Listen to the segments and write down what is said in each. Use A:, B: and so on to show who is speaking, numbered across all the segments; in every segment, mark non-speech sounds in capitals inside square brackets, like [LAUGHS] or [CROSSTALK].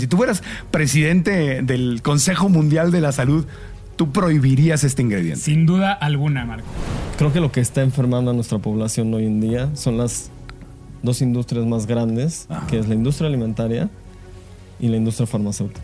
A: Si tú fueras presidente del Consejo Mundial de la Salud, tú prohibirías este ingrediente.
B: Sin duda alguna, Marco.
C: Creo que lo que está enfermando a nuestra población hoy en día son las dos industrias más grandes, que es la industria alimentaria y la industria farmacéutica.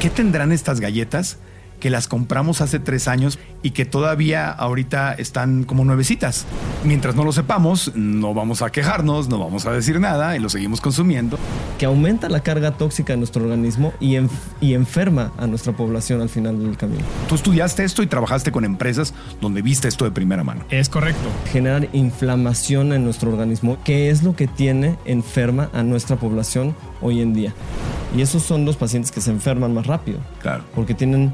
A: ¿Qué tendrán estas galletas que las compramos hace tres años y que todavía ahorita están como nuevecitas. Mientras no lo sepamos, no vamos a quejarnos, no vamos a decir nada y lo seguimos consumiendo.
C: Que aumenta la carga tóxica en nuestro organismo y, y enferma a nuestra población al final del camino.
A: Tú estudiaste esto y trabajaste con empresas donde viste esto de primera mano.
B: Es correcto.
C: Generar inflamación en nuestro organismo, que es lo que tiene enferma a nuestra población hoy en día. Y esos son los pacientes que se enferman más rápido.
A: Claro.
C: Porque tienen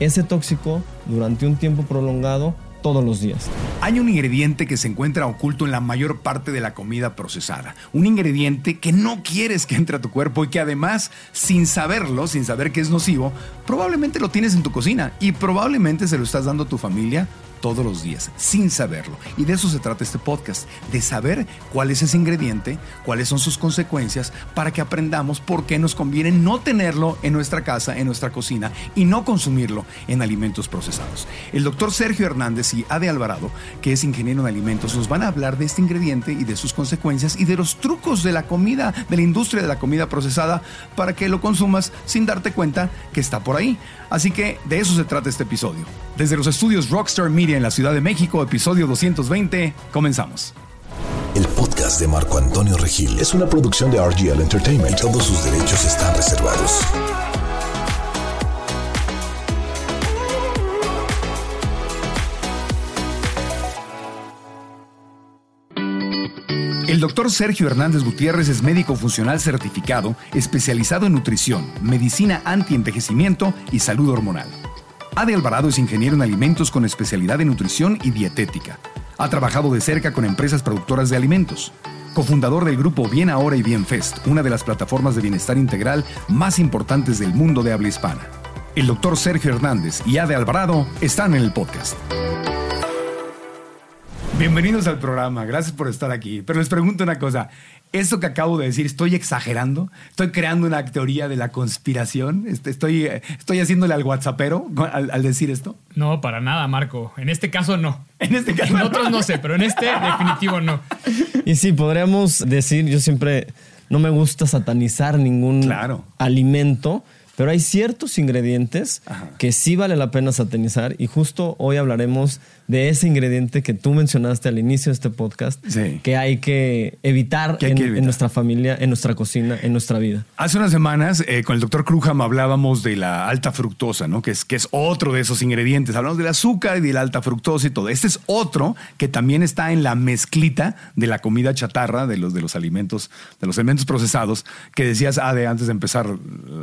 C: ese tóxico durante un tiempo prolongado todos los días.
A: Hay un ingrediente que se encuentra oculto en la mayor parte de la comida procesada. Un ingrediente que no quieres que entre a tu cuerpo y que además, sin saberlo, sin saber que es nocivo, probablemente lo tienes en tu cocina y probablemente se lo estás dando a tu familia todos los días, sin saberlo. Y de eso se trata este podcast, de saber cuál es ese ingrediente, cuáles son sus consecuencias, para que aprendamos por qué nos conviene no tenerlo en nuestra casa, en nuestra cocina, y no consumirlo en alimentos procesados. El doctor Sergio Hernández y Ade Alvarado, que es ingeniero en alimentos, nos van a hablar de este ingrediente y de sus consecuencias y de los trucos de la comida, de la industria de la comida procesada, para que lo consumas sin darte cuenta que está por ahí. Así que de eso se trata este episodio. Desde los estudios Rockstar Media en la Ciudad de México, episodio 220, comenzamos.
D: El podcast de Marco Antonio Regil es una producción de RGL Entertainment y todos sus derechos están reservados.
A: El doctor Sergio Hernández Gutiérrez es médico funcional certificado, especializado en nutrición, medicina antienvejecimiento y salud hormonal. Ade Alvarado es ingeniero en alimentos con especialidad en nutrición y dietética. Ha trabajado de cerca con empresas productoras de alimentos. Cofundador del grupo Bien Ahora y Bien Fest, una de las plataformas de bienestar integral más importantes del mundo de habla hispana. El doctor Sergio Hernández y Ade Alvarado están en el podcast. Bienvenidos al programa, gracias por estar aquí. Pero les pregunto una cosa, ¿esto que acabo de decir, estoy exagerando? ¿Estoy creando una teoría de la conspiración? Este, ¿Estoy, estoy haciéndole al WhatsAppero al, decir esto?
B: No, para nada, Marco. En este caso no.
A: En este caso
B: En otros no sé, pero en este [LAUGHS] definitivo no.
C: Y sí, podríamos decir, yo siempre no me gusta satanizar ningún alimento, pero hay ciertos ingredientes que sí vale la pena satanizar y justo hoy hablaremos de ese ingrediente que tú mencionaste al inicio de este podcast, que hay que evitar, en, nuestra familia, en nuestra cocina, en nuestra vida.
A: Hace unas semanas eh, con el doctor Krujam hablábamos de la alta fructosa, ¿no? que, es, que es otro de esos ingredientes. Hablamos del azúcar y de la alta fructosa y todo. Este es otro que también está en la mezclita de la comida chatarra, de los, de los alimentos, de los alimentos procesados, que decías, Ade, antes de empezar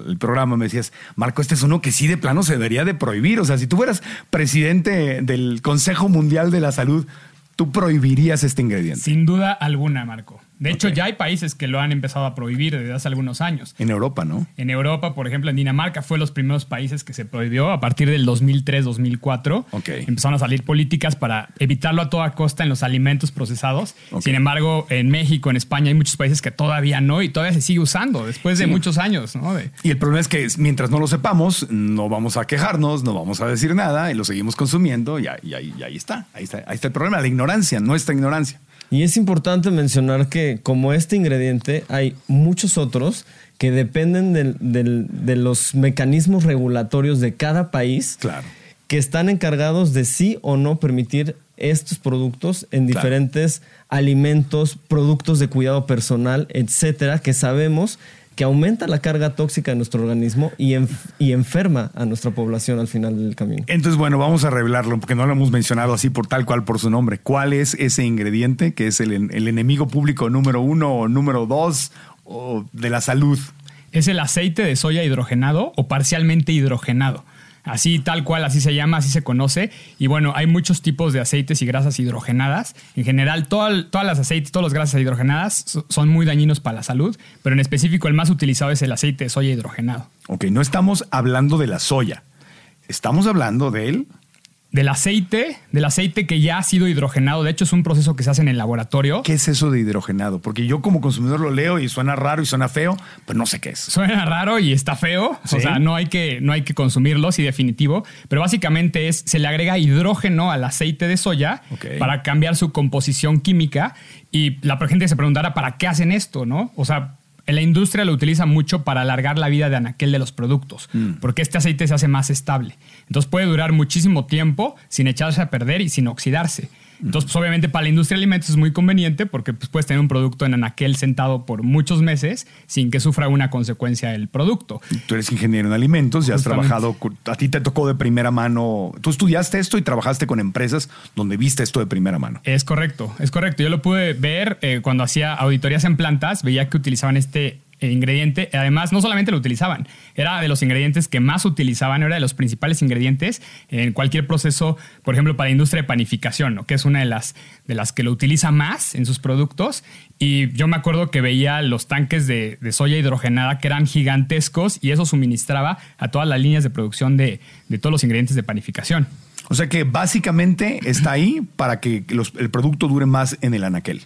A: el programa, me decías, Marco, este es uno que sí de plano se debería de prohibir. O sea, si tú fueras presidente del Consejo Mundial de la Salud, tú prohibirías este ingrediente.
B: Sin duda alguna, Marco. De hecho, ya hay países que lo han empezado a prohibir desde hace algunos años.
A: En Europa, ¿no?
B: En Europa, por ejemplo, en Dinamarca fue los primeros países que se prohibió a partir del 2003-2004.
A: Okay.
B: Empezaron a salir políticas para evitarlo a toda costa en los alimentos procesados. Sin embargo, en México, en España, hay muchos países que todavía no y todavía se sigue usando después de muchos años. ¿no?
A: Y el problema es que mientras no lo sepamos, no vamos a quejarnos, no vamos a decir nada y lo seguimos consumiendo y, ahí, ahí, está. Ahí está. Ahí está el problema, la ignorancia, nuestra ignorancia.
C: Y es importante mencionar que como este ingrediente hay muchos otros que dependen de los mecanismos regulatorios de cada país
A: claro.
C: que están encargados de sí o no permitir estos productos en diferentes alimentos, productos de cuidado personal, etcétera, que sabemos que aumenta la carga tóxica de nuestro organismo y, y, enferma a nuestra población al final del camino.
A: Entonces, bueno, vamos a revelarlo porque no lo hemos mencionado así por tal cual por su nombre. ¿Cuál es ese ingrediente que es el, el enemigo público número uno o número dos o de la salud?
B: Es el aceite de soya hidrogenado o parcialmente hidrogenado. Así tal cual, así se llama, así se conoce. Y bueno, hay muchos tipos de aceites y grasas hidrogenadas. En general, todas las aceites, todas las grasas hidrogenadas son muy dañinos para la salud, pero en específico el más utilizado es el aceite de soya hidrogenado.
A: Ok, no estamos hablando de la soya, estamos hablando del
B: del aceite, del aceite que ya ha sido hidrogenado. De hecho, es un proceso que se hace en el laboratorio.
A: ¿Qué es eso de hidrogenado? Porque yo como consumidor lo leo y suena raro y suena feo, pero no sé qué es.
B: Suena raro y está feo. O sea, no hay, que, no hay que consumirlo, sí, definitivo. Pero básicamente es, se le agrega hidrógeno al aceite de soya para cambiar su composición química. Y la gente se preguntará, ¿para qué hacen esto? ¿No? O sea, la industria lo utiliza mucho para alargar la vida de anaquel de los productos, mm. porque este aceite se hace más estable. Entonces puede durar muchísimo tiempo sin echarse a perder y sin oxidarse. Entonces, pues, obviamente para la industria de alimentos es muy conveniente porque pues, puedes tener un producto en anaquel sentado por muchos meses sin que sufra una consecuencia del producto.
A: Tú eres ingeniero en alimentos, ya has trabajado, a ti te tocó de primera mano, tú estudiaste esto y trabajaste con empresas donde viste esto de primera mano.
B: Es correcto, es correcto. Yo lo pude ver eh, cuando hacía auditorías en plantas, veía que utilizaban este ingrediente. Además, no solamente lo utilizaban, era de los ingredientes que más utilizaban, era de los principales ingredientes en cualquier proceso, por ejemplo, para la industria de panificación, que es una de las, de las que lo utiliza más en sus productos. Y yo me acuerdo que veía los tanques de, soya hidrogenada que eran gigantescos y eso suministraba a todas las líneas de producción de, todos los ingredientes de panificación.
A: O sea que básicamente está ahí para que el producto dure más en el anaquel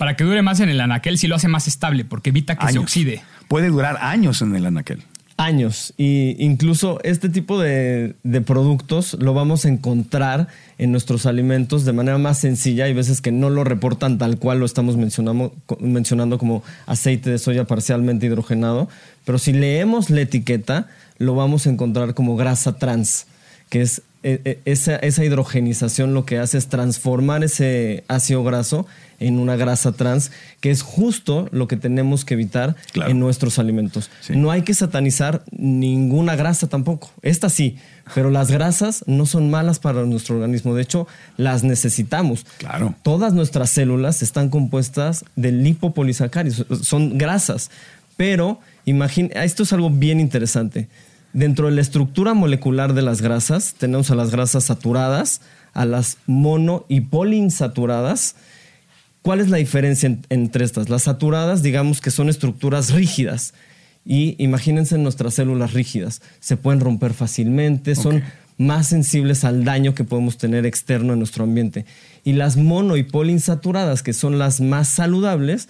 B: para que dure más en el anaquel si lo hace más estable, porque evita que se oxide.
A: Puede durar años en el anaquel.
C: Años. Y incluso este tipo de, productos lo vamos a encontrar en nuestros alimentos de manera más sencilla. Hay veces que no lo reportan tal cual lo estamos mencionando, mencionando como aceite de soya parcialmente hidrogenado. Pero si leemos la etiqueta, lo vamos a encontrar como grasa trans, que es esa, esa, hidrogenización lo que hace es transformar ese ácido graso en una grasa trans, que es justo lo que tenemos que evitar en nuestros alimentos. No hay que satanizar ninguna grasa tampoco. Esta sí, pero las grasas no son malas para nuestro organismo. De hecho, las necesitamos.
A: Claro.
C: Todas nuestras células están compuestas de lipopolisacáridos, son grasas. Pero imagina, esto es algo bien interesante Dentro de la estructura molecular de las grasas tenemos a las grasas saturadas, a las mono y poliinsaturadas. ¿Cuál es la diferencia entre estas? Las saturadas, digamos que son estructuras rígidas. Y imagínense nuestras células rígidas. Se pueden romper fácilmente, son más sensibles al daño que podemos tener externo en nuestro ambiente. Y las mono y poliinsaturadas, que son las más saludables,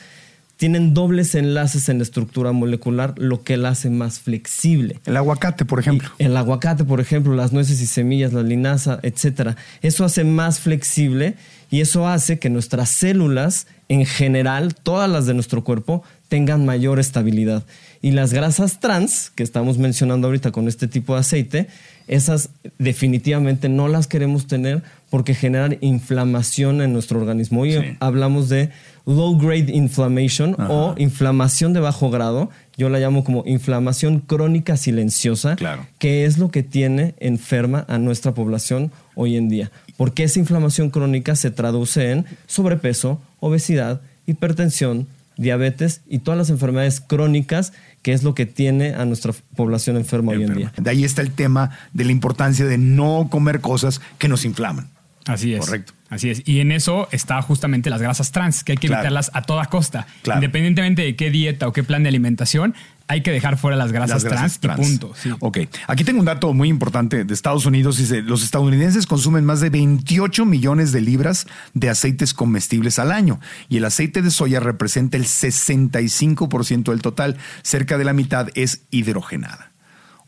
C: tienen dobles enlaces en la estructura molecular, lo que la hace más flexible.
A: El aguacate, por ejemplo.
C: el aguacate, por ejemplo, las nueces y semillas, la linaza, etcétera. Eso hace más flexible y eso hace que nuestras células, en general, todas las de nuestro cuerpo, tengan mayor estabilidad. Y las grasas trans, que estamos mencionando ahorita con este tipo de aceite, esas definitivamente no las queremos tener porque generan inflamación en nuestro organismo. Hoy hablamos de low grade inflammation o inflamación de bajo grado. Yo la llamo como inflamación crónica silenciosa, que es lo que tiene enferma a nuestra población hoy en día. Porque esa inflamación crónica se traduce en sobrepeso, obesidad, hipertensión, diabetes y todas las enfermedades crónicas que es lo que tiene a nuestra población enferma, hoy en día.
A: De ahí está el tema de la importancia de no comer cosas que nos inflaman.
B: Así es. Correcto. Así es. Y en eso está justamente las grasas trans, que hay que evitarlas a toda costa. Independientemente de qué dieta o qué plan de alimentación, hay que dejar fuera las grasas, trans, y punto.
A: Ok. Aquí tengo un dato muy importante de Estados Unidos. Dice, los estadounidenses consumen más de 28 millones de libras de aceites comestibles al año. Y el aceite de soya representa el 65% del total. Cerca de la mitad es hidrogenada.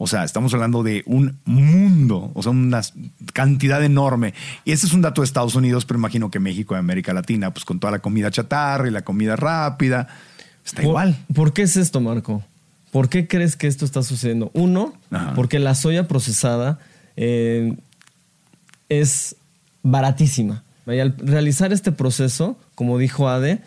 A: O sea, estamos hablando de un mundo, o sea, una cantidad enorme. Y ese es un dato de Estados Unidos, pero imagino que México y América Latina, pues con toda la comida chatarra y la comida rápida, está igual.
C: ¿Por qué es esto, Marco? ¿Por qué crees que esto está sucediendo? Uno, porque la soya procesada eh, es baratísima. Y al realizar este proceso, como dijo Ade,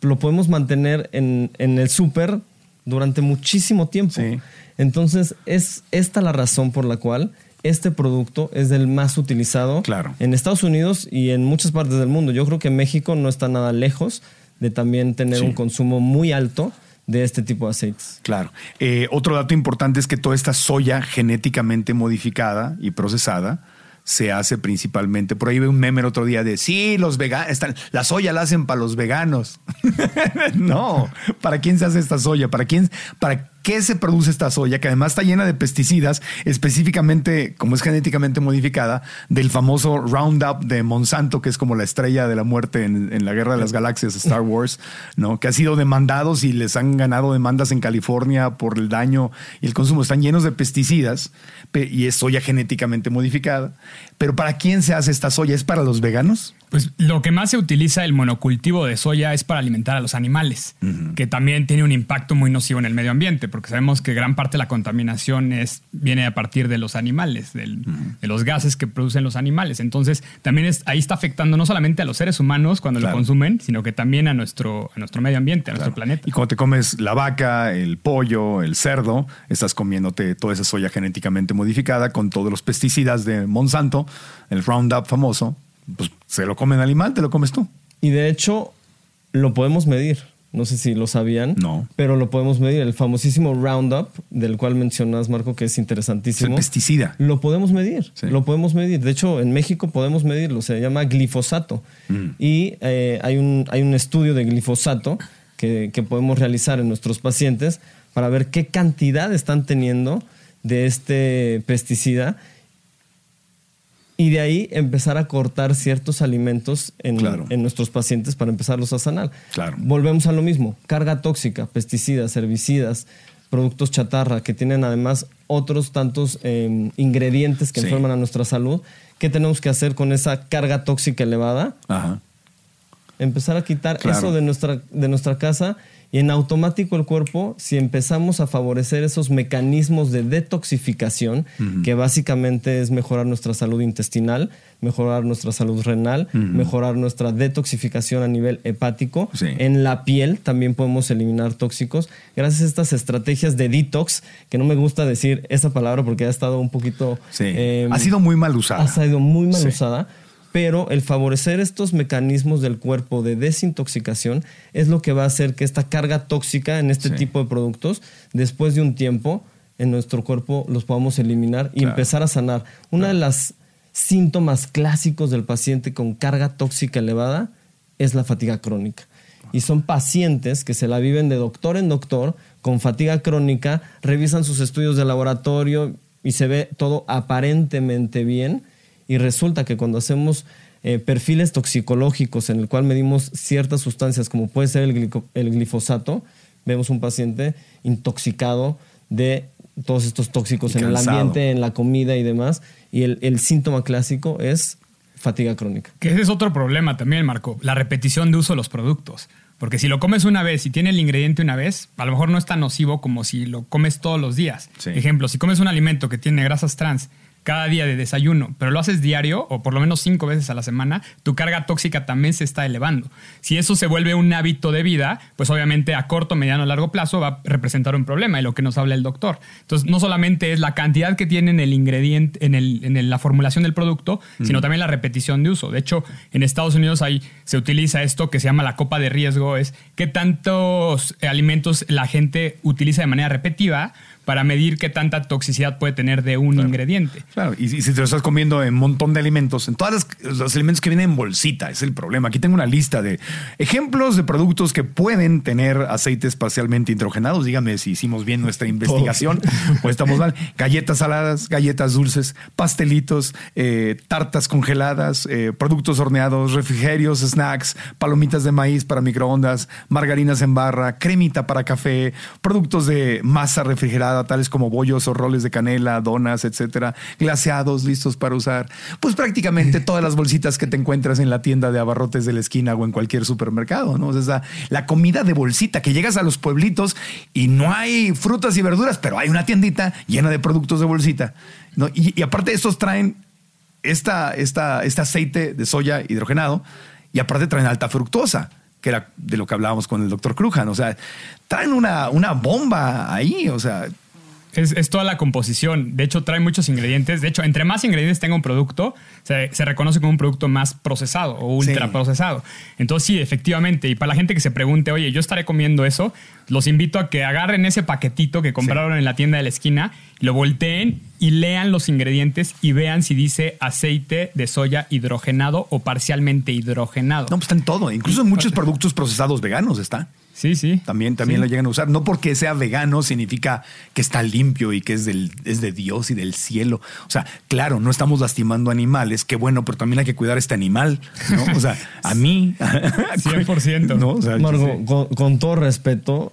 C: lo podemos mantener en, en el súper durante muchísimo tiempo. Sí. Entonces, es esta la razón por la cual este producto es el más utilizado en Estados Unidos y en muchas partes del mundo. Yo creo que México no está nada lejos de también tener un consumo muy alto de este tipo de aceites.
A: Claro. Eh, otro dato importante es que toda esta soya genéticamente modificada y procesada se hace principalmente. Por ahí ve un meme el otro día de sí, los veganos, la soya la hacen para los veganos. [LAUGHS] no, ¿para quién se hace esta soya? ¿Para quién? Para qué se produce esta soya, que además está llena de pesticidas, específicamente, como es genéticamente modificada, del famoso Roundup de Monsanto, que es como la estrella de la muerte en, la guerra de las galaxias Star Wars, ¿no? Que ha sido demandados y les han ganado demandas en California por el daño y el consumo. Están llenos de pesticidas y es soya genéticamente modificada. Pero ¿para quién se hace esta soya? ¿Es para los veganos?
B: Pues lo que más se utiliza el monocultivo de soya es para alimentar a los animales, que también tiene un impacto muy nocivo en el medio ambiente, porque sabemos que gran parte de la contaminación es, viene a partir de los animales, de los gases que producen los animales. Entonces, también es, ahí está afectando no solamente a los seres humanos cuando lo consumen, sino que también a nuestro, a nuestro medio ambiente, a nuestro planeta.
A: Y cuando te comes la vaca, el pollo, el cerdo, estás comiéndote toda esa soya genéticamente modificada con todos los pesticidas de Monsanto, el Roundup famoso pues se lo come el animal, te lo comes tú.
C: Y de hecho, lo podemos medir. No sé si lo sabían.
A: No.
C: Pero lo podemos medir. El famosísimo Roundup, del cual mencionas, Marco, que es interesantísimo.
A: el pesticida.
C: Lo podemos medir. Lo podemos medir. De hecho, en México podemos medirlo. Se llama glifosato. Mm. Y eh, hay, un, hay un estudio de glifosato que, que podemos realizar en nuestros pacientes para ver qué cantidad están teniendo de este pesticida y de ahí empezar a cortar ciertos alimentos en, nuestros pacientes para empezarlos a sanar. Volvemos a lo mismo, carga tóxica, pesticidas, herbicidas, productos chatarra, que tienen además otros tantos em, ingredientes que enferman a nuestra salud. ¿Qué tenemos que hacer con esa carga tóxica elevada? Empezar a quitar eso de nuestra, de nuestra casa y en automático el cuerpo, si empezamos a favorecer esos mecanismos de detoxificación, que básicamente es mejorar nuestra salud intestinal, mejorar nuestra salud renal, mejorar nuestra detoxificación a nivel hepático, en la piel también podemos eliminar tóxicos, gracias a estas estrategias de detox, que no me gusta decir esa palabra porque ha estado un poquito...
A: Em, ha sido muy mal usada.
C: Ha sido muy mal usada pero el favorecer estos mecanismos del cuerpo de desintoxicación es lo que va a hacer que esta carga tóxica en este tipo de productos, después de un tiempo, en nuestro cuerpo los podamos eliminar y empezar a sanar. Una de las síntomas clásicos del paciente con carga tóxica elevada es la fatiga crónica. Y son pacientes que se la viven de doctor en doctor con fatiga crónica, revisan sus estudios de laboratorio y se ve todo aparentemente bien, y resulta que cuando hacemos eh, perfiles toxicológicos en el cual medimos ciertas sustancias, como puede ser el, glifosato, vemos un paciente intoxicado de todos estos tóxicos en el ambiente, en la comida y demás. Y el, el, síntoma clásico es fatiga crónica.
B: Que ese es otro problema también, Marco, la repetición de uso de los productos. Porque si lo comes una vez y tiene el ingrediente una vez, a lo mejor no es tan nocivo como si lo comes todos los días. Ejemplo, si comes un alimento que tiene grasas trans cada día de desayuno, pero lo haces diario o por lo menos cinco veces a la semana, tu carga tóxica también se está elevando. Si eso se vuelve un hábito de vida, pues obviamente a corto, mediano, largo plazo va a representar un problema y lo que nos habla el doctor. Entonces, no solamente es la cantidad que tiene en el ingrediente, en, el, en la formulación del producto, sino también la repetición de uso. De hecho, en Estados Unidos se utiliza esto que se llama la copa de riesgo, es qué tantos alimentos la gente utiliza de manera repetitiva para medir qué tanta toxicidad puede tener de un ingrediente.
A: Claro, y, si te lo estás comiendo en un montón de alimentos, en todos los alimentos que vienen en bolsita, es el problema. Aquí tengo una lista de ejemplos de productos que pueden tener aceites parcialmente hidrogenados. Dígame si hicimos bien nuestra investigación o estamos mal. Galletas saladas, galletas dulces, pastelitos, eh, tartas congeladas, eh, productos horneados, refrigerios, snacks, palomitas de maíz para microondas, margarinas en barra, cremita para café, productos de masa refrigerada tales como bollos o roles de canela, donas, etcétera, glaseados listos para usar. Pues prácticamente [LAUGHS] todas las bolsitas que te encuentras en la tienda de abarrotes de la esquina o en cualquier supermercado, ¿no? O sea, la comida de bolsita, que llegas a los pueblitos y no hay frutas y verduras, pero hay una tiendita llena de productos de bolsita. ¿no? Y, aparte, estos traen esta, esta, este aceite de soya hidrogenado y aparte traen alta fructosa que era de lo que hablábamos con el doctor Crujan. O sea, traen una, una bomba ahí. O sea,
B: es, toda la composición. De hecho, trae muchos ingredientes. De hecho, entre más ingredientes tenga un producto, se, reconoce como un producto más procesado o ultra procesado. Entonces, sí, efectivamente. Y para la gente que se pregunte, oye, yo estaré comiendo eso, los invito a que agarren ese paquetito que compraron en la tienda de la esquina, lo volteen y lean los ingredientes y vean si dice aceite de soya hidrogenado o parcialmente hidrogenado.
A: No, pues está en todo. Incluso en muchos productos procesados veganos está.
B: Sí, sí.
A: También, también lo llegan a usar. No porque sea vegano significa que está limpio y que es, del, es de Dios y del cielo. O sea, claro, no estamos lastimando animales, qué bueno, pero también hay que cuidar a este animal. ¿no? O sea, a mí. [LAUGHS] [LAUGHS]
B: 100%.
A: ¿no? O sea,
C: Margo, con, con todo respeto,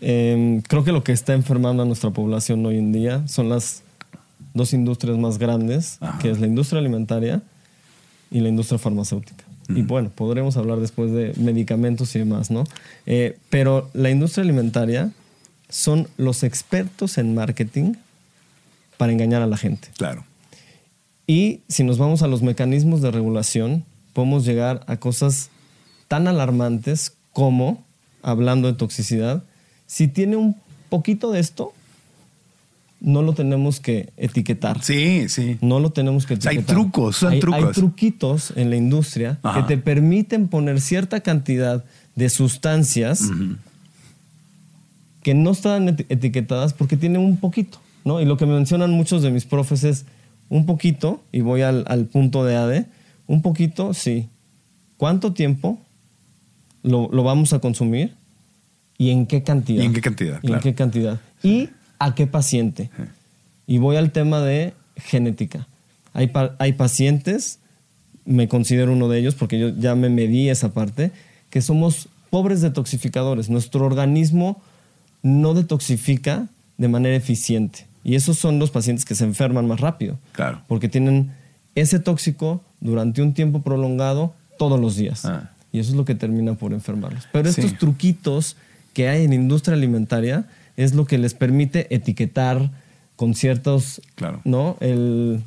C: Eh, creo que lo que está enfermando a nuestra población hoy en día son las dos industrias más grandes, que es la industria alimentaria y la industria farmacéutica. Y bueno, podremos hablar después de medicamentos y demás, ¿no? Eh, pero la industria alimentaria son los expertos en marketing para engañar a la gente.
A: Claro.
C: Y si nos vamos a los mecanismos de regulación, podemos llegar a cosas tan alarmantes como, hablando de toxicidad, si tiene un poquito de esto, no lo tenemos que etiquetar.
A: Sí, sí.
C: No lo tenemos que
A: O sea,
C: etiquetar.
A: hay trucos, son
C: hay,
A: trucos.
C: Hay truquitos en la industria
A: Ajá.
C: que te permiten poner cierta cantidad de sustancias que no están eti- etiquetadas porque tienen un poquito, ¿no? Y lo que me mencionan muchos de mis profes es un poquito, y voy al, al punto de AD, un poquito, sí. ¿Cuánto tiempo lo, lo vamos a consumir? ¿Y en qué cantidad?
A: ¿Y en qué cantidad?
C: ¿Y en qué cantidad? ¿Y a qué paciente? Y voy al tema de genética. Hay, pa- hay pacientes, me considero uno de ellos porque yo ya me medí esa parte, que somos pobres detoxificadores. Nuestro organismo no detoxifica de manera eficiente. Y esos son los pacientes que se enferman más rápido.
A: Claro.
C: Porque tienen ese tóxico durante un tiempo prolongado todos los días.
A: Ah.
C: Y eso es lo que termina por enfermarlos. Pero
A: Sí.
C: estos truquitos que hay en la industria alimentaria es lo que les permite etiquetar con ciertos,
A: Claro.
C: ¿no? El,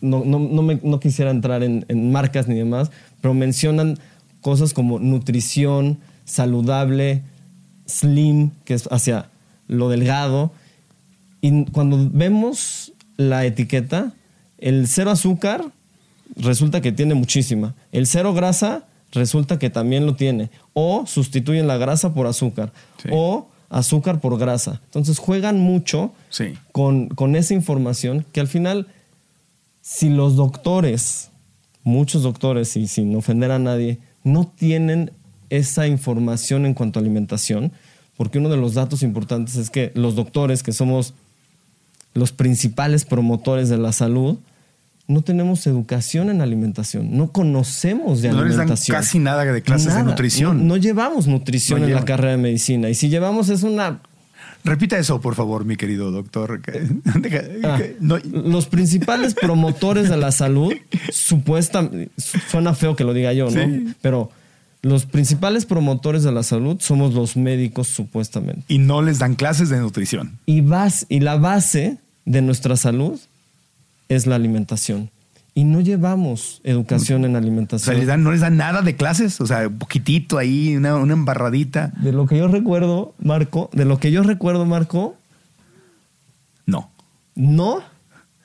C: no, no, no, me- no quisiera entrar en, en marcas ni demás, pero mencionan cosas como nutrición, saludable, slim, que es hacia lo delgado. Y cuando vemos la etiqueta, el cero azúcar resulta que tiene muchísima. El cero grasa resulta que también lo tiene. O sustituyen la grasa por azúcar.
A: Sí.
C: O azúcar por grasa. Entonces juegan mucho
A: Sí.
C: con, con esa información que al final, si los doctores, muchos doctores, y sin ofender a nadie, no tienen esa información en cuanto a alimentación, porque uno de los datos importantes es que los doctores, que somos los principales promotores de la salud, no tenemos educación en alimentación, no conocemos de
A: No les dan
C: alimentación.
A: casi nada de clases de nutrición.
C: No, no llevamos nutrición
A: No
C: en la carrera de medicina. Y si llevamos es una
A: Repita eso, por favor, mi querido doctor. [LAUGHS]
C: Ah,
A: no-
C: los principales promotores de la salud, supuestamente, suena feo que lo diga yo, ¿no?
A: Sí.
C: Pero los principales promotores de la salud somos los médicos, supuestamente.
A: y no les dan clases de nutrición.
C: Y, bas- y la base de nuestra salud es la alimentación. Y no llevamos educación en
A: O sea,
C: alimentación.
A: les dan- no les dan nada de clases. O sea, un poquitito ahí, una, una embarradita.
C: De lo que yo recuerdo, Marco, de lo que yo recuerdo, Marco,
A: No.
C: no.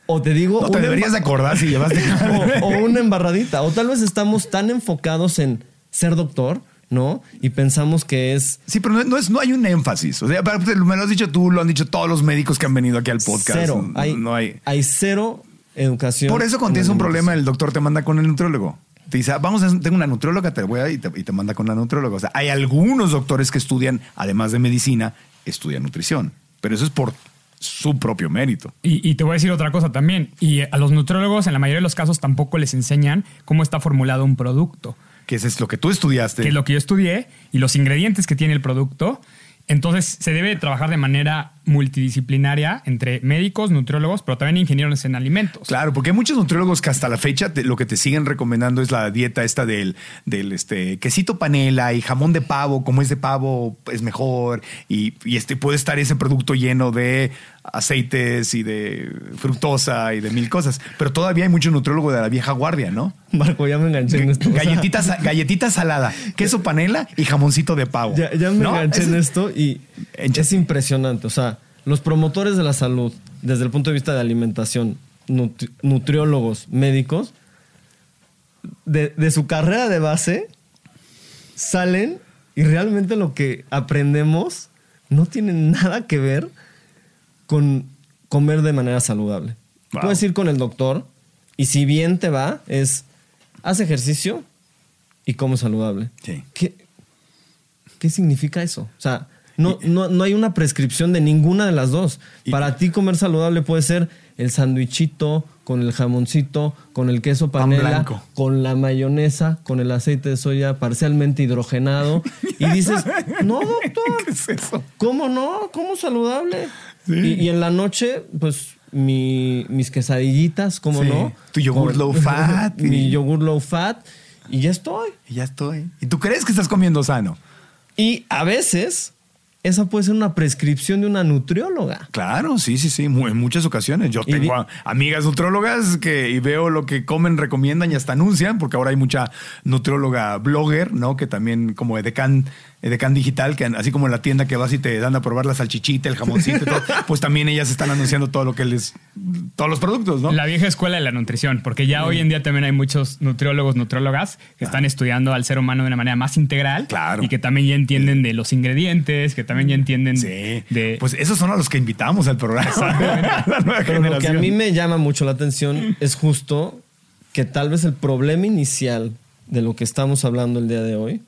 C: O te digo.
A: No te deberías de acordar si llevaste. [LAUGHS]
C: o, o una embarradita. O tal vez estamos tan enfocados en ser doctor, ¿no? Y pensamos que es
A: Sí, pero no, no es, no hay un énfasis. O sea, pero me lo has dicho tú, lo han dicho todos los médicos que han venido aquí al podcast.
C: cero. Hay,
A: no hay.
C: hay cero educación.
A: Por eso cuando tienes un problema, el doctor te manda con el nutriólogo. Te dice, "Ah, vamos, a, tengo una nutrióloga, te voy a, y, te, y te manda con la nutrióloga. O sea, hay algunos doctores que estudian, además de medicina, estudian nutrición. Pero eso es por su propio mérito.
B: Y, y te voy a decir otra cosa también. Y a los nutriólogos, en la mayoría de los casos, tampoco les enseñan cómo está formulado un producto,
A: Que eso es lo que tú estudiaste.
B: que es lo que yo estudié, y los ingredientes que tiene el producto. Entonces, se debe trabajar de manera multidisciplinaria entre médicos, nutriólogos, pero también ingenieros en alimentos.
A: Claro, porque hay muchos nutriólogos que hasta la fecha lo que te siguen recomendando es la dieta esta del, del este, quesito panela y jamón de pavo, como es de pavo es mejor y, y este puede estar ese producto lleno de aceites y de fructosa y de mil cosas. Pero todavía hay mucho nutriólogo de la vieja guardia, ¿no?
C: Marco, ya me enganché en esto.
A: Galletita, salada, queso panela y jamoncito de pavo.
C: Ya, me enganché en esto y es impresionante. O sea, los promotores de la salud, desde el punto de vista de alimentación, nutriólogos, médicos, de, de su carrera de base, salen y realmente lo que aprendemos no tiene nada que ver con comer de manera saludable. Puedes ir con el doctor y si bien te va, es haz ejercicio y come saludable. ¿Qué, ¿Qué significa eso? O sea, no, no, hay una prescripción de ninguna de las dos. Para ti comer saludable puede ser el sandwichito con el jamoncito, con el queso panela, con la mayonesa, con el aceite de soya parcialmente hidrogenado. y dices, [LAUGHS] no, doctor. ¿Qué es eso? ¿Cómo no? ¿Cómo saludable? Y, en la noche, pues mis quesadillitas, ¿cómo no?
A: Tu yogur low fat. [LAUGHS]
C: Mi yogur low fat. Y ya estoy.
A: Y ya estoy. ¿Y tú crees que estás comiendo sano?
C: Y a veces esa puede ser una prescripción de una nutrióloga.
A: Claro, sí, sí, sí, en muchas ocasiones. Yo tengo amigas nutriólogas que y veo lo que comen, recomiendan y hasta anuncian, porque ahora hay mucha nutrióloga blogger, ¿no? Que también como Edecan de Can Digital, que así como en la tienda que vas y te dan a probar la salchichita, el jamoncito y todo, [LAUGHS] pues también ellas están anunciando todo lo que les, todos los productos, ¿no?
B: La vieja escuela de la nutrición, porque ya hoy en día también hay muchos nutriólogos, nutriólogas que están estudiando al ser humano de una manera más integral.
A: Claro.
B: Y que también ya entienden de los ingredientes, que también ya entienden
A: sí. de... Pues esos son a los que invitamos al programa. [LAUGHS]
C: Pero lo que a mí me llama mucho la atención [LAUGHS] es justo que tal vez el problema inicial de lo que estamos hablando el día de hoy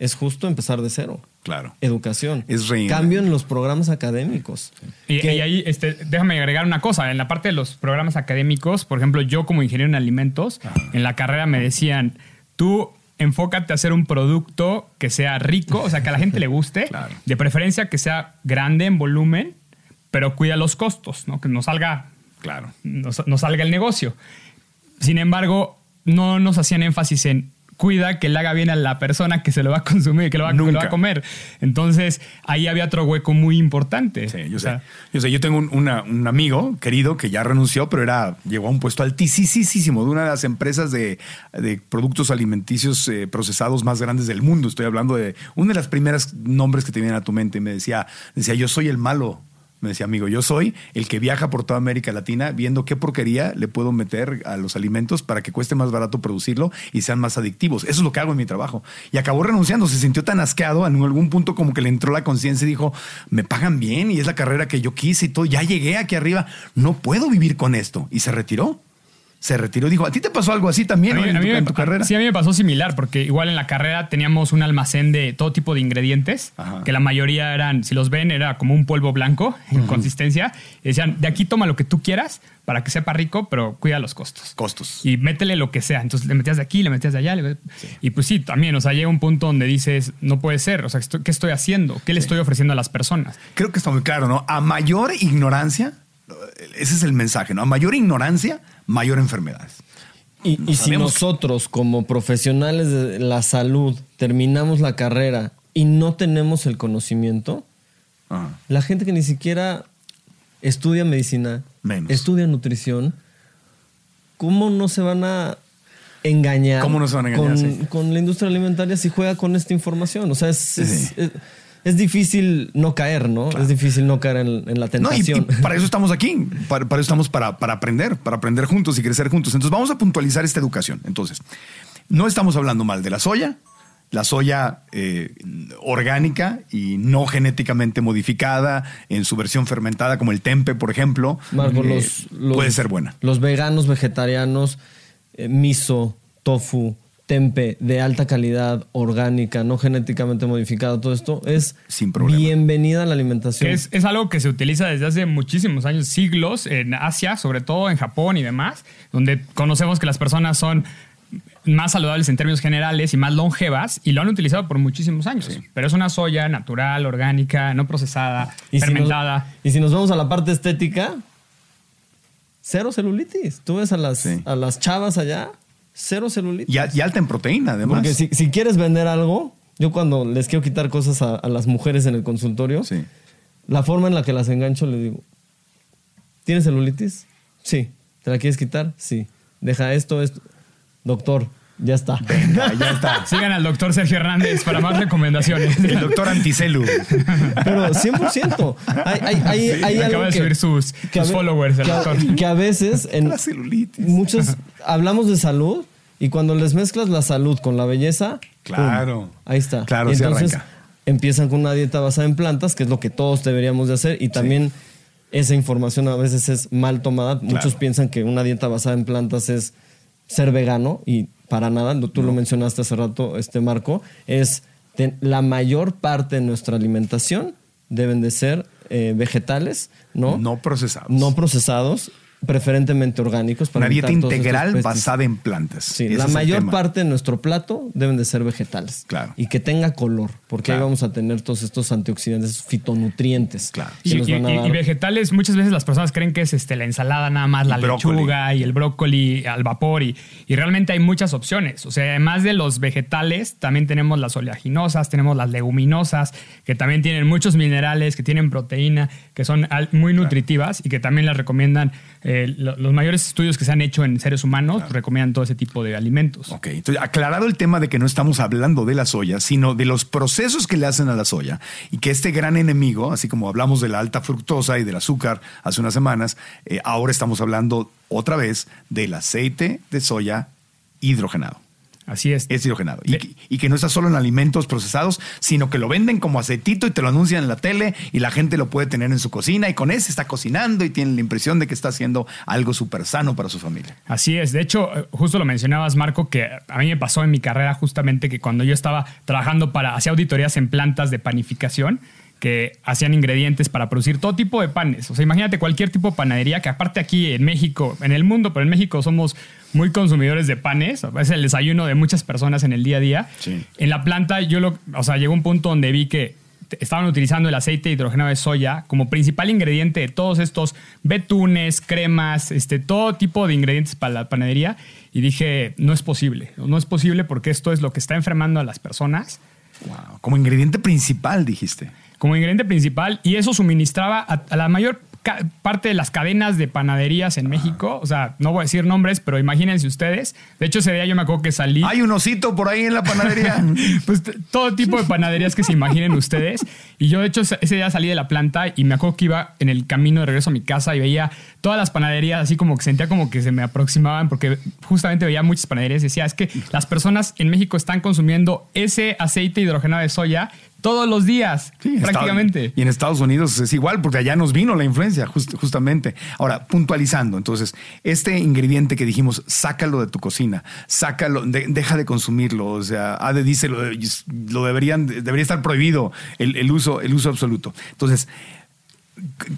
C: es justo empezar de cero.
A: Claro.
C: Educación.
A: Es
C: Cambio en los programas académicos.
B: Y, ahí, este, déjame agregar una cosa. En la parte de los programas académicos, por ejemplo, yo como ingeniero en alimentos, en la carrera me decían, tú enfócate a hacer un producto que sea rico, o sea, que a la gente le guste, [LAUGHS] de preferencia que sea grande en volumen, pero cuida los costos, ¿no? Que no salga,
A: claro.
B: no salga el negocio. Sin embargo, no nos hacían énfasis en cuida que le haga bien a la persona que se lo va a consumir, que lo va, va a comer. Entonces, ahí había otro hueco muy importante.
A: Sí, yo sé. Yo sé, yo tengo un, amigo querido que ya renunció, pero era, llegó a un puesto altísimo de una de las empresas de, productos alimenticios eh, procesados más grandes del mundo. Estoy hablando de una de las primeras nombres que te vienen a tu mente. Me decía, decía, yo soy el malo me decía, amigo, yo soy el que viaja por toda América Latina viendo qué porquería le puedo meter a los alimentos para que cueste más barato producirlo y sean más adictivos. Eso es lo que hago en mi trabajo. Y acabó renunciando, se sintió tan asqueado, en algún punto como que le entró la conciencia y dijo, me pagan bien y es la carrera que yo quise y todo, ya llegué aquí arriba, no puedo vivir con esto. Y se retiró se retiró. Dijo, ¿a ti te pasó algo así también en, tu, carrera?
B: Sí, a mí me pasó similar, porque igual en la carrera teníamos un almacén de todo tipo de ingredientes, que la mayoría eran, si los ven, era como un polvo blanco en consistencia. Y decían, de aquí toma lo que tú quieras para que sepa rico, pero cuida los costos.
A: Costos.
B: Y métele lo que sea. Entonces le metías de aquí, le metías de allá. Y pues sí, también, o sea, llega un punto donde dices, no puede ser, o sea, ¿qué estoy haciendo? ¿Qué le estoy ofreciendo a las personas?
A: Creo que está muy claro, ¿no? A mayor ignorancia, ese es el mensaje, ¿no? A mayor ignorancia, mayor enfermedades.
C: Y, si nosotros como profesionales de la salud terminamos la carrera y no tenemos el conocimiento, la gente que ni siquiera estudia medicina, estudia nutrición, ¿cómo no se van a engañar,
A: ¿Cómo no se van a
C: engañar con, la industria alimentaria si juega con esta información? O sea, es es difícil no caer, ¿no? Es difícil no caer en, la tentación.
A: No, y, para eso estamos aquí, para, eso estamos para, para, aprender, para aprender juntos y crecer juntos. Entonces vamos a puntualizar esta educación. Entonces, no estamos hablando mal de la soya, la soya eh, orgánica y no genéticamente modificada en su versión fermentada, como el tempe, por ejemplo,
C: eh,
A: puede ser buena.
C: Los veganos, vegetarianos, eh, miso, tofu, tempe de alta calidad, orgánica, no genéticamente modificada, todo esto es
A: Sin
C: bienvenida a la alimentación.
B: Es, es, algo que se utiliza desde hace muchísimos años, siglos, en Asia, sobre todo en Japón y demás, donde conocemos que las personas son más saludables en términos generales y más longevas y lo han utilizado por muchísimos años. Pero es una soya natural, orgánica, no procesada, fermentada.
C: y si nos vamos a la parte estética, cero celulitis. Tú ves a las, a las chavas allá, cero celulitis.
A: Y, alta en proteína, además.
C: Porque si, quieres vender algo, yo cuando les quiero quitar cosas a, las mujeres en el consultorio, la forma en la que las engancho, le digo, ¿tienes celulitis? Sí. ¿Te la quieres quitar? Sí. Deja esto, esto. Doctor, ya está.
A: Venga, ya está. [LAUGHS]
B: Sigan al doctor Sergio Hernández para más recomendaciones.
A: El doctor Anticelu.
C: Pero 100%. Hay, hay, hay,
B: Acaba de subir sus, followers, el
C: que,
B: doctor.
C: Que a veces en [LAUGHS] muchos hablamos de salud y cuando les mezclas la salud con la belleza,
A: claro.
C: ahí está.
A: Claro,
C: y entonces empiezan con una dieta basada en plantas, que es lo que todos deberíamos de hacer y también esa información a veces es mal tomada. Muchos piensan que una dieta basada en plantas es ser vegano y para nada, tú lo mencionaste hace rato, este Marco, es la mayor parte de nuestra alimentación deben de ser eh, vegetales, ¿no?
A: No procesados.
C: No procesados preferentemente orgánicos.
A: Para Una dieta integral basada en plantas.
C: Sí, la mayor parte de nuestro plato deben de ser vegetales.
A: Claro.
C: Y que tenga color, porque ahí vamos a tener todos estos antioxidantes, fitonutrientes.
A: Claro.
B: Y, vegetales, muchas veces las personas creen que es este, la ensalada nada más, la lechuga y el brócoli al vapor, y, y realmente hay muchas opciones. O sea, además de los vegetales, también tenemos las oleaginosas, tenemos las leguminosas, que también tienen muchos minerales, que tienen proteína, que son muy nutritivas y que también las recomiendan eh, los mayores estudios que se han hecho en seres humanos recomiendan todo ese tipo de alimentos.
A: Ok, entonces aclarado el tema de que no estamos hablando de la soya, sino de los procesos que le hacen a la soya y que este gran enemigo, así como hablamos de la alta fructosa y del azúcar hace unas semanas, eh, ahora estamos hablando otra vez del aceite de soya hidrogenado.
B: Así es.
A: Es hidrogenado. Y, que no está solo en alimentos procesados, sino que lo venden como aceitito y te lo anuncian en la tele y la gente lo puede tener en su cocina y con ese está cocinando y tiene la impresión de que está haciendo algo súper sano para su familia.
B: Así es. De hecho, eh, justo lo mencionabas, Marco, que a mí me pasó en mi carrera justamente que cuando yo estaba trabajando para, hacía auditorías en plantas de panificación, que hacían ingredientes para producir todo tipo de panes. O sea, imagínate cualquier tipo de panadería, que aparte aquí en México, en el mundo, pero en México somos muy consumidores de panes. Es el desayuno de muchas personas en el día a día. En la planta, yo lo, o sea, llegó un punto donde vi que estaban utilizando el aceite hidrogenado de soya como principal ingrediente de todos estos betunes, cremas, este, todo tipo de ingredientes para la panadería. Y dije, no es posible. No es posible porque esto es lo que está enfermando a las personas.
A: Como ingrediente principal, dijiste
B: como ingrediente principal y eso suministraba a, la mayor parte de las cadenas de panaderías en México. O sea, no voy a decir nombres, pero imagínense ustedes. De hecho, ese día yo me acuerdo que salí.
A: Hay un osito por ahí en la panadería. [LAUGHS]
B: pues todo tipo de panaderías que se imaginen ustedes. Y yo, de hecho, ese día salí de la planta y me acuerdo que iba en el camino de regreso a mi casa y veía todas las panaderías, así como que sentía como que se me aproximaban, porque justamente veía muchas panaderías y decía, es que las personas en México están consumiendo ese aceite hidrogenado de soya todos los días, prácticamente.
A: y en Estados Unidos es igual, porque allá nos vino la influencia, justamente. Ahora, puntualizando, entonces, este ingrediente que dijimos, sácalo de tu cocina, sácalo, deja de consumirlo. O sea, ADE dice, lo, lo deberían, debería estar prohibido el, uso, el uso absoluto. Entonces,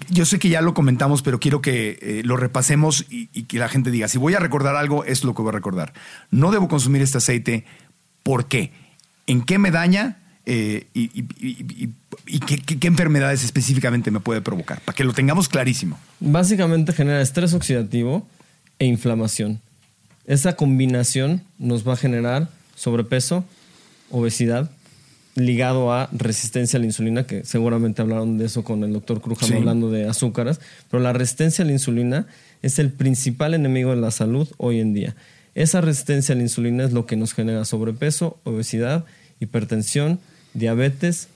A: yo sé que ya lo comentamos, pero quiero que eh, lo repasemos y, y, que la gente diga, si voy a recordar algo, es lo que voy a recordar. No debo consumir este aceite. ¿Por qué? ¿En qué me daña? Eh, y, qué, enfermedades específicamente me puede provocar, para que lo tengamos clarísimo.
C: Básicamente genera estrés oxidativo e inflamación. Esa combinación nos va a generar sobrepeso, obesidad, ligado a resistencia a la insulina, que seguramente hablaron de eso con el doctor Crujano hablando de azúcares, pero la resistencia a la insulina es el principal enemigo de la salud hoy en día. Esa resistencia a la insulina es lo que nos genera sobrepeso, obesidad, hipertensión, diabetes,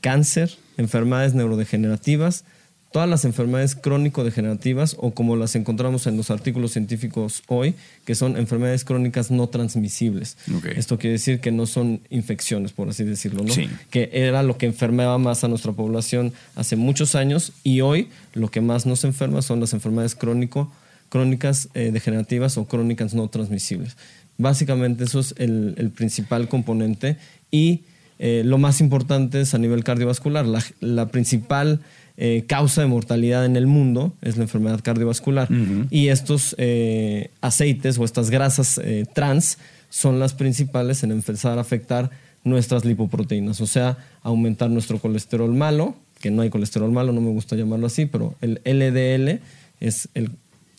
C: cáncer, enfermedades neurodegenerativas, todas las enfermedades crónico-degenerativas o como las encontramos en los artículos científicos hoy, que son enfermedades crónicas no transmisibles. Esto quiere decir que no son infecciones, por así decirlo, ¿no? Que era lo que enfermaba más a nuestra población hace muchos años y hoy lo que más nos enferma son las enfermedades crónico, crónicas eh, degenerativas o crónicas no transmisibles. Básicamente eso es el, el principal componente y eh, lo más importante es a nivel cardiovascular. La, principal eh, causa de mortalidad en el mundo es la enfermedad cardiovascular. Y estos eh, aceites o estas grasas trans son las principales en empezar a afectar nuestras lipoproteínas, o sea, aumentar nuestro colesterol malo, que no hay colesterol malo, no me gusta llamarlo así, pero el LDL es el,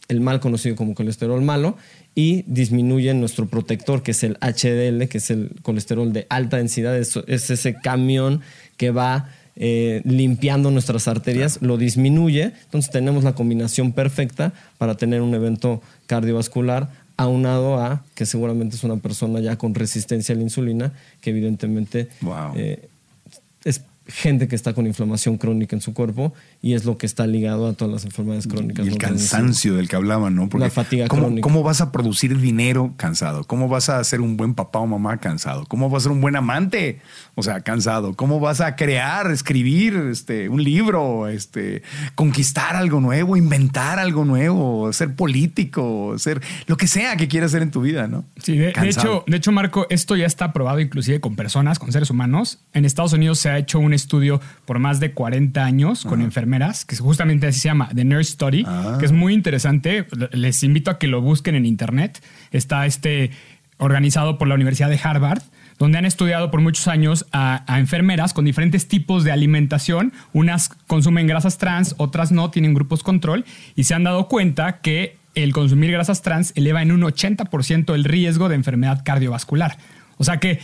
C: el mal conocido como colesterol malo, y disminuye nuestro protector, que es el HDL, que es el colesterol de alta densidad, es, ese camión que va eh, limpiando nuestras arterias, lo disminuye, entonces tenemos la combinación perfecta para tener un evento cardiovascular aunado a que seguramente es una persona ya con resistencia a la insulina, que evidentemente eh, gente que está con inflamación crónica en su cuerpo y es lo que está ligado a todas las enfermedades crónicas.
A: Y el cansancio del que hablaban, ¿no?
C: Porque la fatiga
A: ¿cómo,
C: crónica.
A: ¿Cómo vas a producir dinero cansado? ¿Cómo vas a ser un buen papá o mamá cansado? ¿Cómo vas a ser un buen amante? O sea, cansado. ¿Cómo vas a crear, escribir este, un libro, este, conquistar algo nuevo, inventar algo nuevo, ser político, ser lo que sea que quieras hacer en tu vida, ¿no?
B: Sí, de, de hecho, de hecho, Marco, esto ya está probado inclusive con personas, con seres humanos. En Estados Unidos se ha hecho un estudio por más de 40 años con enfermeras, que justamente así se llama The Nurse Study, que es muy interesante. Les invito a que lo busquen en internet. Está este organizado por la Universidad de Harvard donde han estudiado por muchos años a, a, enfermeras con diferentes tipos de alimentación. Unas consumen grasas trans, otras no, tienen grupos control, y se han dado cuenta que el consumir grasas trans eleva en un 80% el riesgo de enfermedad cardiovascular. O sea que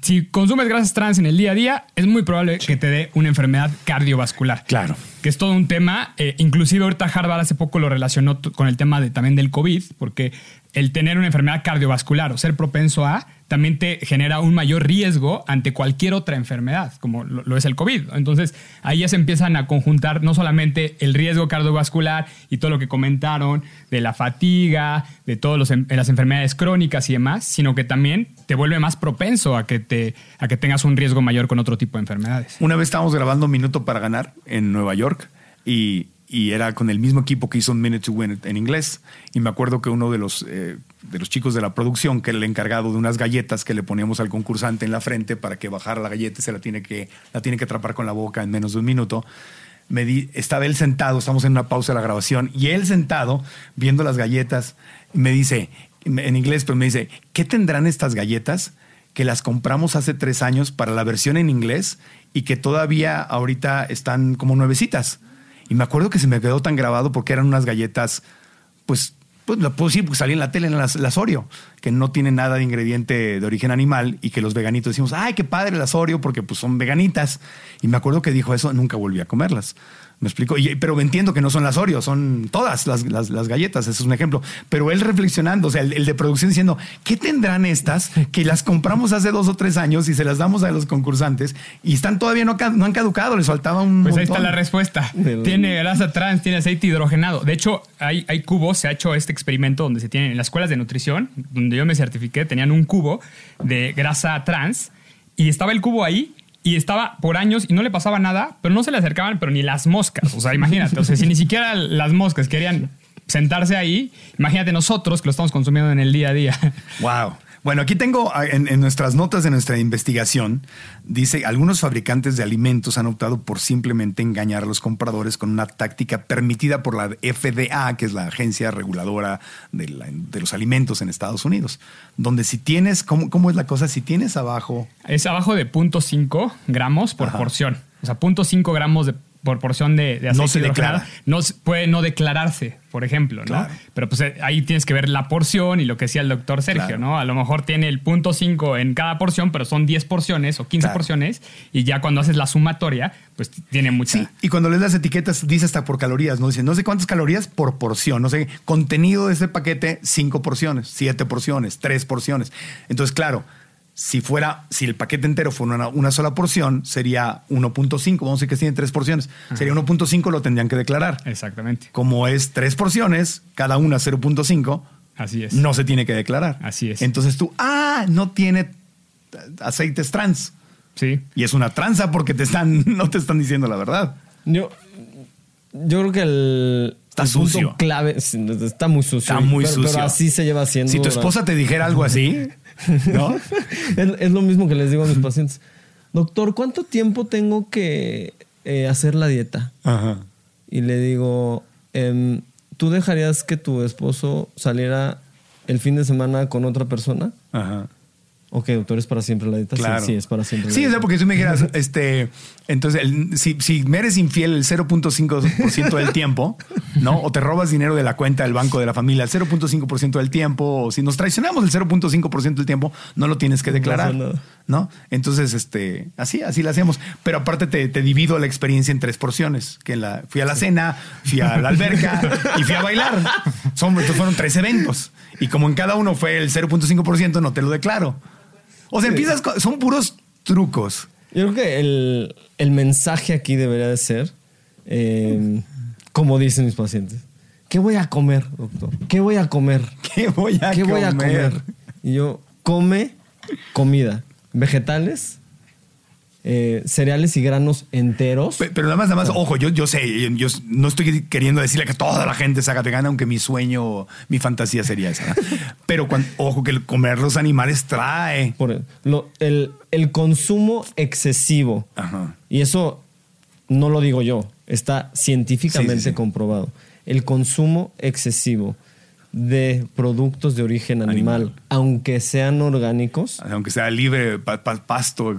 B: si consumes grasas trans en el día a día, es muy probable que te dé una enfermedad cardiovascular.
A: Claro.
B: Que es todo un tema. Eh, inclusive ahorita Harvard hace poco lo relacionó con el tema de, también del COVID, porque el tener una enfermedad cardiovascular o ser propenso a también te genera un mayor riesgo ante cualquier otra enfermedad, como lo, es el COVID. Entonces, ahí ya se empiezan a conjuntar no solamente el riesgo cardiovascular y todo lo que comentaron de la fatiga, de todas las enfermedades crónicas y demás, sino que también te vuelve más propenso a que, te, a que tengas un riesgo mayor con otro tipo de enfermedades.
A: Una vez estábamos grabando Minuto para Ganar en Nueva York y y era con el mismo equipo que hizo Minute to Win en inglés. Y me acuerdo que uno de los, eh, de los chicos de la producción, que era el encargado de unas galletas que le poníamos al concursante en la frente para que bajara la galleta y se la tiene que, la tiene que atrapar con la boca en menos de un minuto. Me di, estaba él sentado, estamos en una pausa de la grabación, y él sentado viendo las galletas, me dice, en inglés, pero me dice, ¿qué tendrán estas galletas? que las compramos hace tres años para la versión en inglés y que todavía ahorita están como nuevecitas. Y me acuerdo que se me quedó tan grabado porque eran unas galletas, pues, pues lo puedo porque salí en la tele en las, las, que no tienen nada de ingrediente de origen animal y que los veganitos decimos, ay, qué padre las Oreo porque pues son veganitas. Y me acuerdo que dijo eso, nunca volví a comerlas. Me explico, y, pero entiendo que no son las Oreo, son todas las, las, las, galletas, ese es un ejemplo. Pero él reflexionando, o sea, el, el, de producción diciendo, ¿qué tendrán estas que las compramos hace dos o tres años y se las damos a los concursantes y están todavía no, no han caducado, les faltaba un.
B: Pues
A: montón.
B: ahí está la respuesta. Tiene grasa trans, tiene aceite hidrogenado. De hecho, hay, hay cubos, se ha hecho este experimento donde se tienen en las escuelas de nutrición, donde yo me certifiqué, tenían un cubo de grasa trans y estaba el cubo ahí y estaba por años y no le pasaba nada, pero no se le acercaban, pero ni las moscas. O sea, imagínate, o sea, si ni siquiera las moscas querían sentarse ahí, imagínate nosotros que lo estamos consumiendo en el día a día.
A: Wow. Bueno, aquí tengo en, en, nuestras notas de nuestra investigación, dice, algunos fabricantes de alimentos han optado por simplemente engañar a los compradores con una táctica permitida por la FDA, que es la agencia reguladora de, la, de los alimentos en Estados Unidos, donde si tienes, ¿cómo, ¿cómo, es la cosa? Si tienes abajo...
B: Es abajo de 0.5 gramos por Ajá. porción. O sea, 0.5 gramos de por porción de, de aceite
A: no se declara.
B: No puede no declararse, por ejemplo,
A: claro.
B: ¿no? Pero pues ahí tienes que ver la porción y lo que decía el doctor Sergio, claro. ¿no? A lo mejor tiene el punto 5 en cada porción, pero son 10 porciones o 15 claro. porciones y ya cuando haces la sumatoria, pues tiene mucha.
A: Sí, y cuando lees las etiquetas dice hasta por calorías, ¿no? Dice no sé cuántas calorías por porción, no sé, contenido de ese paquete, 5 porciones, 7 porciones, 3 porciones. Entonces, claro, si fuera, si el paquete entero fuera una, una sola porción, sería 1.5. Vamos a decir que tiene tres porciones. Ajá. Sería 1.5, lo tendrían que declarar.
B: Exactamente.
A: Como es tres porciones, cada una 0.5.
B: Así es.
A: No se tiene que declarar.
B: Así es.
A: Entonces tú, ah, no tiene aceites trans.
B: Sí.
A: Y es una tranza porque te están, [LAUGHS] no te están diciendo la verdad.
C: Yo, yo creo que el,
A: Está
C: el
A: sucio.
C: punto clave está muy sucio.
A: Está muy
C: pero,
A: sucio.
C: Pero así se lleva haciendo.
A: Si tu esposa te dijera algo así, ¿no? [LAUGHS]
C: es, es, lo mismo que les digo a mis pacientes. Doctor, ¿cuánto tiempo tengo que eh, hacer la dieta?
A: Ajá.
C: Y le digo, eh, ¿tú dejarías que tu esposo saliera el fin de semana con otra persona. Ajá. Ok, doctor, ¿es para siempre la dieta?
A: Claro.
C: Sí, es para siempre.
A: sí, o sea, porque si me dijeras, [LAUGHS] este, entonces, si, si me eres infiel el 0.5% del tiempo, ¿no? O te robas dinero de la cuenta del banco de la familia el 0.5% del tiempo, o si nos traicionamos el 0.5% del tiempo, no lo tienes que declarar, no, Entonces, este, así, así lo hacemos. Pero aparte te, divido la experiencia en tres porciones, que la, fui a la cena, fui a la alberca [LAUGHS] y fui a bailar. Son, fueron tres eventos. Y como en cada uno fue el 0.5%, no te lo declaro. O sea, empiezas son puros trucos.
C: Yo creo que el, mensaje aquí debería de ser, em, como dicen mis pacientes, ¿qué voy a comer, doctor? ¿Qué voy a comer? [LAUGHS]
A: ¿Qué voy a,
C: ¿Qué
A: comer? Voy a comer?
C: Y yo, come comida, vegetales, eh, cereales y granos enteros.
A: Pero, nada más, nada más, ojo, yo, yo sé, yo no estoy queriendo decirle que toda la gente se haga vegana, aunque mi sueño, mi fantasía sería esa. [LAUGHS] Pero ojo, que el comer los animales trae.
C: Por el, el, consumo excesivo. Y eso no lo digo yo, está científicamente comprobado. El consumo excesivo de productos de origen animal, aunque sean orgánicos.
A: Aunque sea libre, pasto.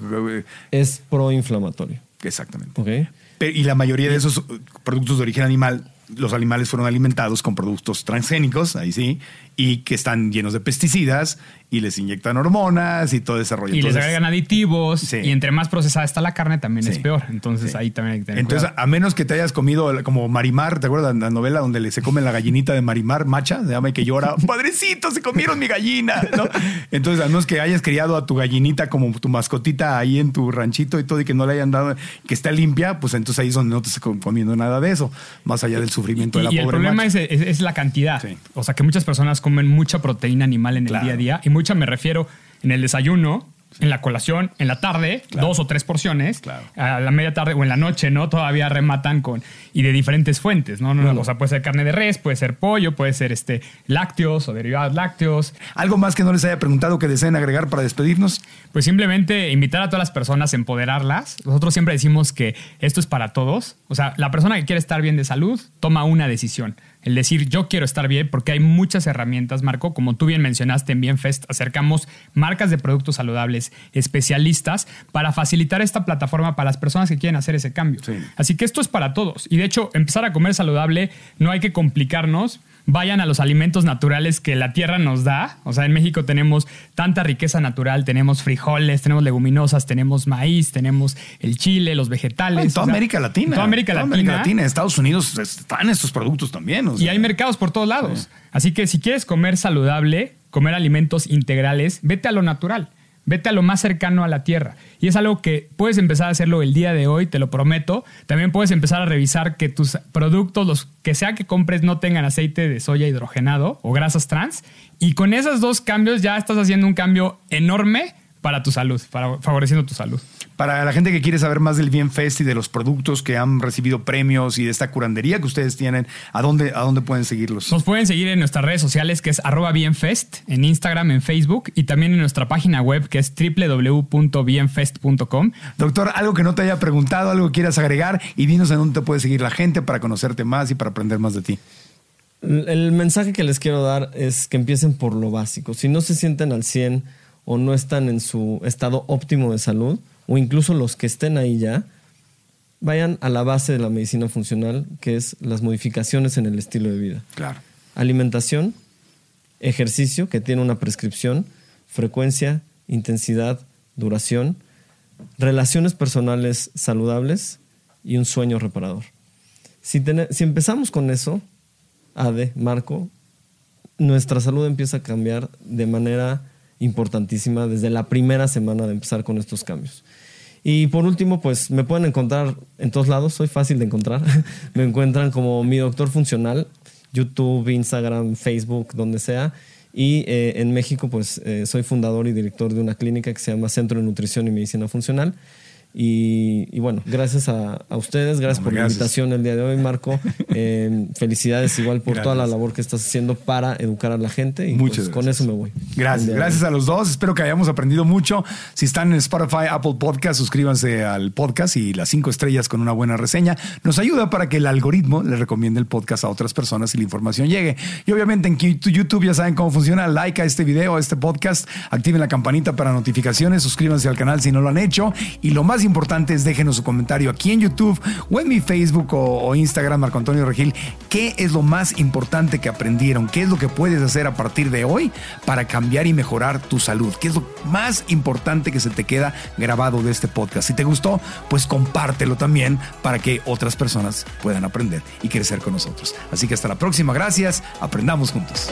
C: Es proinflamatorio.
A: Exactamente. y la mayoría de esos productos de origen animal los animales fueron alimentados con productos transgénicos, ahí sí, y que están llenos de pesticidas y les inyectan hormonas y todo ese rollo.
B: Y les agregan aditivos y entre más procesada está la carne también es peor. Entonces ahí también hay que tener
A: Entonces, a menos que te hayas comido como Marimar, ¿te acuerdas la novela donde se come la gallinita de Marimar, macha? Se llama y que llora, [LAUGHS] padrecito, se comieron mi gallina, ¿no? Entonces, a menos que hayas criado a tu gallinita como tu mascotita ahí en tu ranchito y todo y que no le hayan dado, que está limpia, pues entonces ahí es donde no te estás comiendo nada de eso, más allá del sufrimiento de la
B: y el problema es, la cantidad. O sea, que muchas personas comen mucha proteína animal en el día a día y mucha me refiero en el desayuno, en la colación, en la tarde, dos o tres porciones, a la media tarde o en la noche, ¿no? Todavía rematan con, y de diferentes fuentes, ¿no? no O sea, puede ser carne de res, puede ser pollo, puede ser este, lácteos o derivados lácteos.
A: ¿Algo más que no les haya preguntado que deseen agregar para despedirnos?
B: Pues simplemente invitar a todas las personas, empoderarlas. Nosotros siempre decimos que esto es para todos. O sea, la persona que quiere estar bien de salud toma una decisión el decir yo quiero estar bien, porque hay muchas herramientas, Marco, como tú bien mencionaste en Bienfest, acercamos marcas de productos saludables, especialistas, para facilitar esta plataforma para las personas que quieren hacer ese cambio. Así que esto es para todos. Y de hecho, empezar a comer saludable no hay que complicarnos vayan a los alimentos naturales que la tierra nos da. O sea, en México tenemos tanta riqueza natural, tenemos frijoles, tenemos leguminosas, tenemos maíz, tenemos el chile, los vegetales.
A: en toda América Latina. En
B: toda América Latina. América Latina.
A: En Estados Unidos están estos productos también.
B: y hay mercados por todos lados. Así que si quieres comer saludable, comer alimentos integrales, vete a lo natural. Vete a lo más cercano a la tierra. Y es algo que puedes empezar a hacerlo el día de hoy, te lo prometo. También puedes empezar a revisar que tus productos, los que sea que compres, no tengan aceite de soya hidrogenado o grasas trans. Y con esos dos cambios ya estás haciendo un cambio enorme para tu salud, para favoreciendo tu salud.
A: Para la gente que quiere saber más del Bienfest y de los productos que han recibido premios y de esta curandería que ustedes tienen, ¿a dónde, a dónde pueden seguirlos?
B: Nos pueden seguir en nuestras redes sociales que es arroba bienfest, en Instagram, en Facebook y también en nuestra página web que es www.bienfest.com.
A: Doctor, algo que no te haya preguntado, algo que quieras agregar y dinos en dónde te puede seguir la gente para conocerte más y para aprender más de ti.
C: El mensaje que les quiero dar es que empiecen por lo básico. Si no se sienten al 100 o no están en su estado óptimo de salud, o incluso los que estén ahí ya, vayan a la base de la medicina funcional, que es las modificaciones en el estilo de vida.
A: Claro.
C: Alimentación, ejercicio, que tiene una prescripción, frecuencia, intensidad, duración, relaciones personales saludables y un sueño reparador. Si, si empezamos con eso, Ade, Marco, nuestra salud empieza a cambiar de manera importantísima desde la primera semana de empezar con estos cambios. Y por último, pues me pueden encontrar en todos lados, soy fácil de encontrar. [LAUGHS] me encuentran como mi doctor funcional, YouTube, Instagram, Facebook, donde sea. Y eh, en México, pues eh, soy fundador y director de una clínica que se llama Centro de Nutrición y Medicina Funcional. Y, bueno, gracias a, ustedes, gracias por la invitación el día de hoy, Marco. [LAUGHS] Eh, felicidades igual por toda la labor que estás haciendo para educar a la gente. Y Muchas pues, con eso me voy.
A: Gracias, gracias a los dos. Espero que hayamos aprendido mucho. Si están en Spotify, Apple Podcast, suscríbanse al podcast y las cinco estrellas con una buena reseña. Nos ayuda para que el algoritmo le recomiende el podcast a otras personas y la información llegue. Y obviamente en YouTube ya saben cómo funciona. Like a este video, a este podcast, activen la campanita para notificaciones, suscríbanse al canal si no lo han hecho. Y lo más importante es déjenos su comentario aquí en YouTube o en mi Facebook o, Instagram, Marco Antonio Regil. ¿Qué es lo más importante que aprendieron? ¿Qué es lo que puedes hacer a partir de hoy para cambiar y mejorar tu salud? ¿Qué es lo más importante que se te queda grabado de este podcast? Si te gustó, pues compártelo también para que otras personas puedan aprender y crecer con nosotros. Así que hasta la próxima. Gracias. Aprendamos juntos.